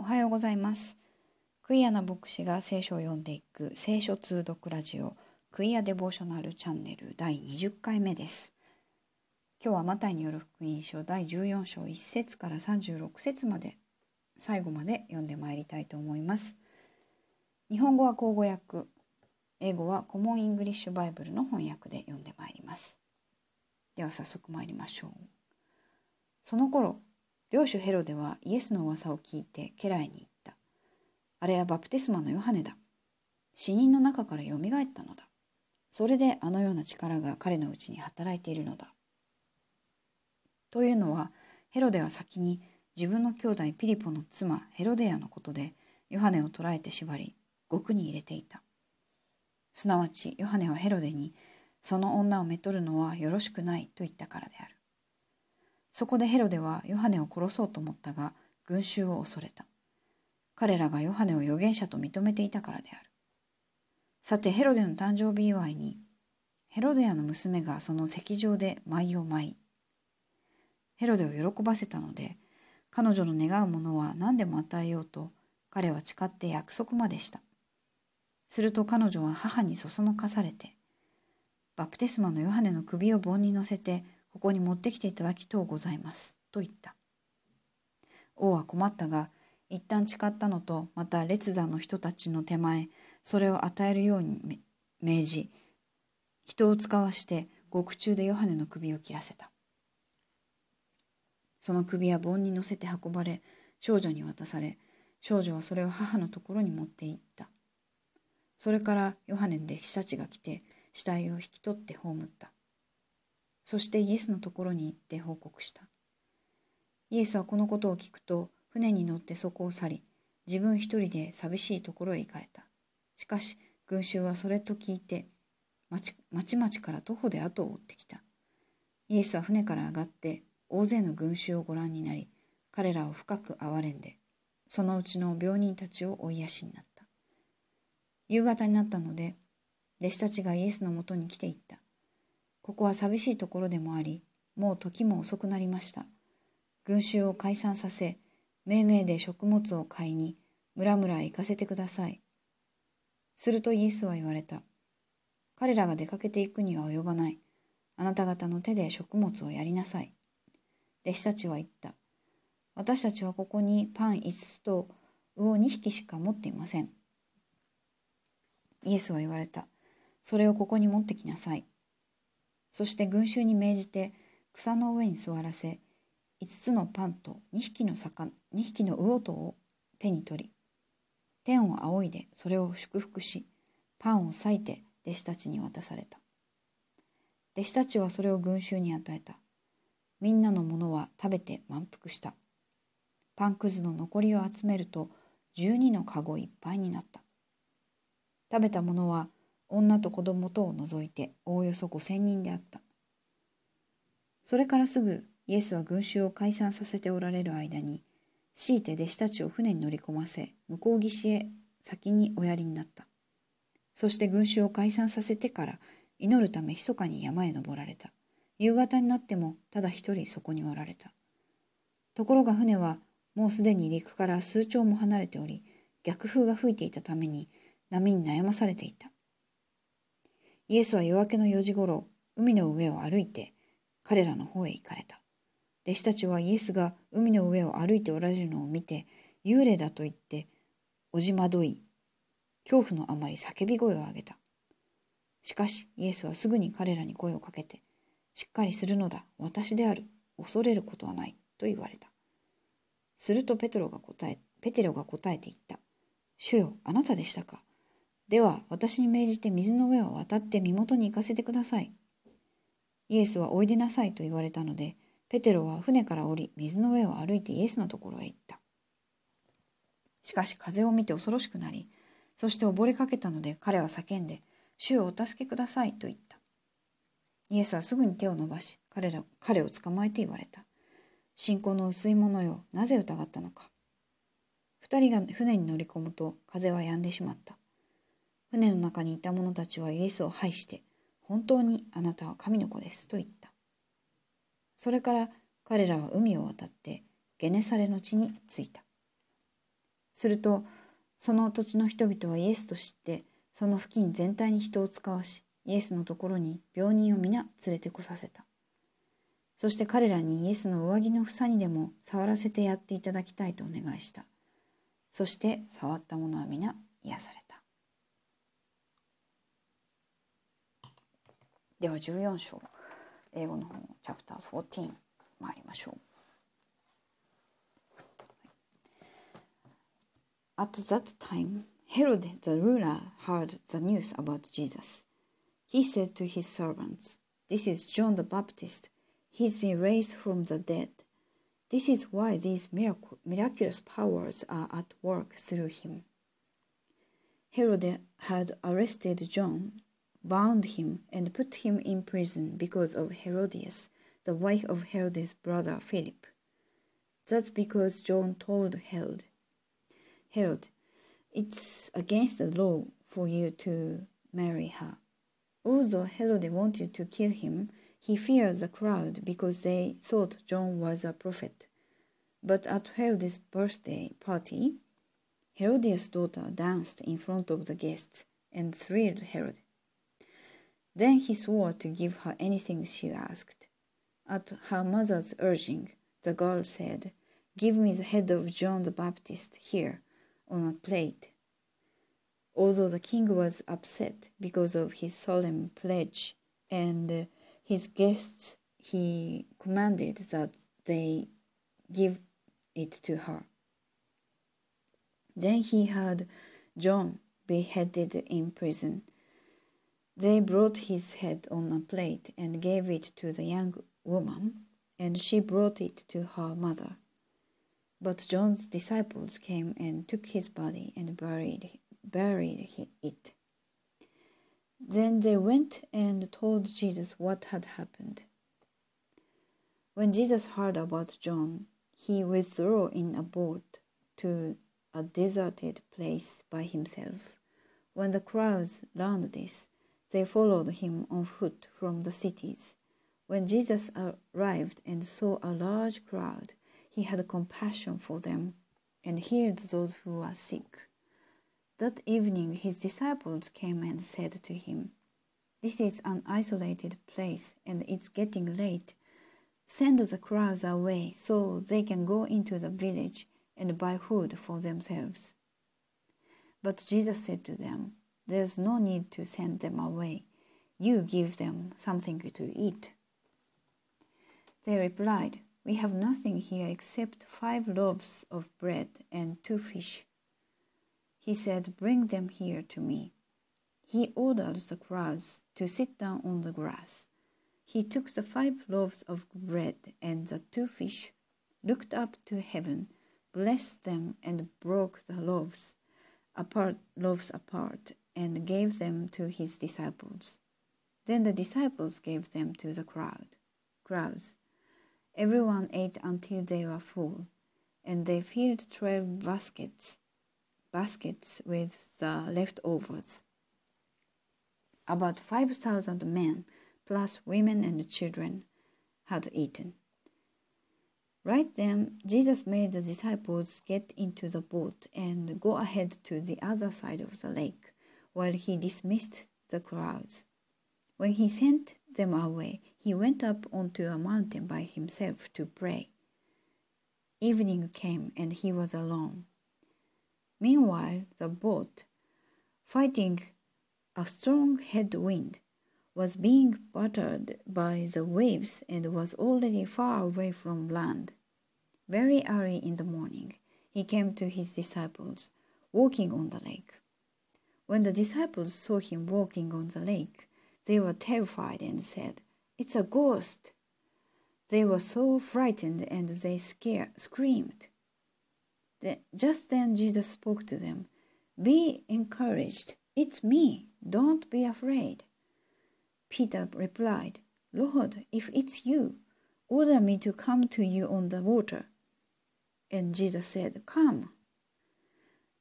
おはようございます。クイアな牧師が聖書を読んでいく聖書通読ラジオクイアデボーショナルチャンネル第20回目です。今日はマタイによる福音書第14章1節から36節まで最後まで読んでまいりたいと思います。日本語は口語訳、英語はコモンイングリッシュバイブルの翻訳で読んでまいります。では早速参りましょう。その頃、領主ヘロデはイエスの噂を聞いて家来に言った。あれはバプテスマのヨハネだ。死人の中からよみがえったのだ。それであのような力が彼のうちに働いているのだ。というのは、ヘロデは先に自分の兄弟ピリポの妻ヘロデアのことでヨハネを捕らえて縛り、獄に入れていた。すなわちヨハネはヘロデに、その女をめとるのはよろしくないと言ったからである。そこでヘロデはヨハネを殺そうと思ったが群衆を恐れた。彼らがヨハネを預言者と認めていたからである。さてヘロデの誕生日祝いにヘロデアの娘がその席上で舞を舞いヘロデを喜ばせたので彼女の願うものは何でも与えようと彼は誓って約束までした。すると彼女は母にそそのかされてバプテスマのヨハネの首を盆に乗せてここに持ってきていただきとうございます。と言った。王は困ったが、一旦誓ったのと、また列山の人たちの手前、それを与えるように命じ、人を使わして獄中でヨハネの首を切らせた。その首は盆に乗せて運ばれ、少女に渡され、少女はそれを母のところに持って行った。それからヨハネの弟子たちが来て、死体を引き取って葬った。そしてイエスのところに行って報告した。イエスはこのことを聞くと、船に乗ってそこを去り、自分一人で寂しいところへ行かれた。しかし、群衆はそれと聞いて、町々から徒歩で後を追ってきた。イエスは船から上がって、大勢の群衆をご覧になり、彼らを深く憐れんで、そのうちの病人たちを追いやしになった。夕方になったので、弟子たちがイエスのもとに来ていった。ここは寂しいところでもあり、もう時も遅くなりました。群衆を解散させ、命名で食物を買いに、村々へ行かせてください。するとイエスは言われた。彼らが出かけていくには及ばない。あなた方の手で食物をやりなさい。弟子たちは言った。私たちはここにパン5つと魚2匹しか持っていません。イエスは言われた。それをここに持ってきなさい。そして群衆に命じて草の上に座らせ、5つのパンと2匹の魚、2匹の魚とを手に取り、天を仰いでそれを祝福し、パンを裂いて弟子たちに渡された。弟子たちはそれを群衆に与えた。みんなのものは食べて満腹した。パンくずの残りを集めると12のかごいっぱいになった。食べたものは女と子供とを除いておおよそ5,000人であった。それからすぐイエスは群衆を解散させておられる間に、強いて弟子たちを船に乗り込ませ、向こう岸へ先におやりになった。そして群衆を解散させてから祈るため密かに山へ登られた。夕方になってもただ一人そこにおられた。ところが船はもうすでに陸から数丁も離れており、逆風が吹いていたために波に悩まされていた。イエスは夜明けの4時ごろ、海の上を歩いて彼らの方へ行かれた。弟子たちはイエスが海の上を歩いておられるのを見て、幽霊だと言って、おじまどい、恐怖のあまり叫び声を上げた。しかし、イエスはすぐに彼らに声をかけて、しっかりするのだ、私である、恐れることはない、と言われた。するとペトロが答え、ペテロが答えて言った。主よ、あなたでしたか。では、私に命じて水の上を渡って身元に行かせてください。イエスはおいでなさいと言われたので、ペテロは船から降り、水の上を歩いてイエスのところへ行った。しかし風を見て恐ろしくなり、そして溺れかけたので彼は叫んで、主をお助けくださいと言った。イエスはすぐに手を伸ばし、彼ら彼を捕まえて言われた。信仰の薄い者よ、なぜ疑ったのか。二人が船に乗り込むと風は止んでしまった。船の中にいた者たちはイエスを拝して、本当にあなたは神の子ですと言った。それから彼らは海を渡ってゲネサレの地に着いた。するとその土地の人々はイエスと知ってその付近全体に人を使わしイエスのところに病人を皆連れてこさせたそして彼らにイエスの上着の房にでも触らせてやっていただきたいとお願いしたそして触った者は皆癒されでは14章英語の方チャプター14参りましょう At that time, Herod the ruler heard the news about Jesus. He said to his servants, This is John the Baptist. He's been raised from the dead. This is why these mirac- miraculous powers are at work through him. Herod had arrested John, bound him, and put him in prison because of Herodias, the wife of Herod's brother Philip. That's because John told Herod, Herod, it's against the law for you to marry her. Although Herod wanted to kill him, he feared the crowd because they thought John was a prophet. But at Herod's birthday party, Herodias' daughter danced in front of the guests and thrilled Herod. Then he swore to give her anything she asked. At her mother's urging, the girl said, Give me the head of John the Baptist here on a plate. Although the king was upset because of his solemn pledge and his guests, he commanded that they give it to her. Then he had John beheaded in prison. They brought his head on a plate and gave it to the young woman, and she brought it to her mother. But John's disciples came and took his body and buried, buried it. Then they went and told Jesus what had happened. When Jesus heard about John, he withdrew in a boat to a deserted place by himself. When the crowds learned this, they followed him on foot from the cities. When Jesus arrived and saw a large crowd, he had compassion for them and healed those who were sick. That evening his disciples came and said to him, This is an isolated place and it's getting late. Send the crowds away so they can go into the village and buy food for themselves. But Jesus said to them, There's no need to send them away. You give them something to eat. They replied, We have nothing here except five loaves of bread and two fish. He said, Bring them here to me. He ordered the crowds to sit down on the grass. He took the five loaves of bread and the two fish, looked up to heaven, blessed them, and broke the loaves apart, loaves apart, and gave them to his disciples. Then the disciples gave them to the crowd. Crowds. Everyone ate until they were full, and they filled twelve baskets, baskets with the leftovers. About five thousand men, plus women and children, had eaten. Right then, Jesus made the disciples get into the boat and go ahead to the other side of the lake, while he dismissed the crowds. When he sent them away, he went up onto a mountain by himself to pray. Evening came and he was alone. Meanwhile, the boat, fighting a strong headwind, was being battered by the waves and was already far away from land. Very early in the morning, he came to his disciples, walking on the lake. When the disciples saw him walking on the lake, they were terrified and said, It's a ghost. They were so frightened and they scare, screamed. The, just then Jesus spoke to them, Be encouraged. It's me. Don't be afraid. Peter replied, Lord, if it's you, order me to come to you on the water. And Jesus said, Come.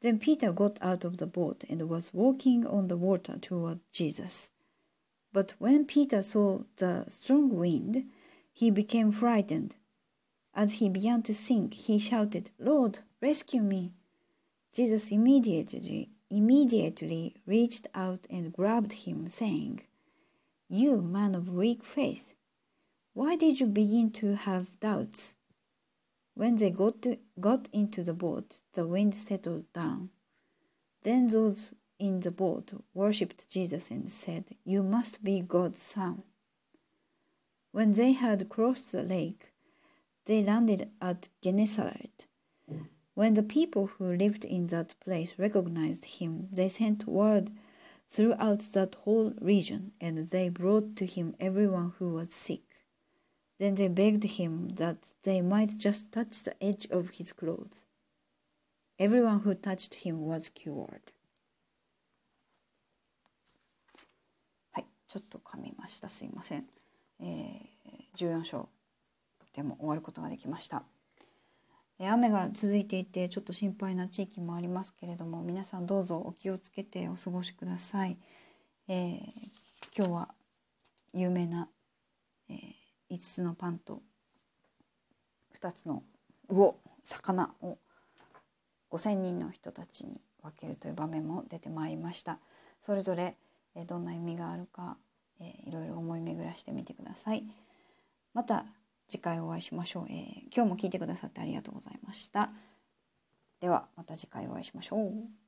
Then Peter got out of the boat and was walking on the water toward Jesus. But when Peter saw the strong wind, he became frightened. As he began to sink, he shouted, Lord, rescue me. Jesus immediately, immediately reached out and grabbed him, saying, You man of weak faith, why did you begin to have doubts? When they got, to, got into the boat, the wind settled down. Then those in the boat worshipped Jesus and said, You must be God's son. When they had crossed the lake, they landed at Gennesaret. When the people who lived in that place recognized him, they sent word throughout that whole region, and they brought to him everyone who was sick. Then they begged him that they might just touch the edge of his clothes. Everyone who touched him was cured. はい、ちょっと噛みました。すいません。えー、14章でも終わることができました。雨が続いていてちょっと心配な地域もありますけれども皆さんどうぞお気をつけてお過ごしください。えー、今日は有名な、えー、5つのパンと2つの魚魚を5,000人の人たちに分けるという場面も出てまいりました。それぞれ、えどんな意味があるか、えー、いろいろ思い巡らしてみてください。また次回お会いしましょう、えー、今日も聞いてくださってありがとうございました。ではまた次回お会いしましょう。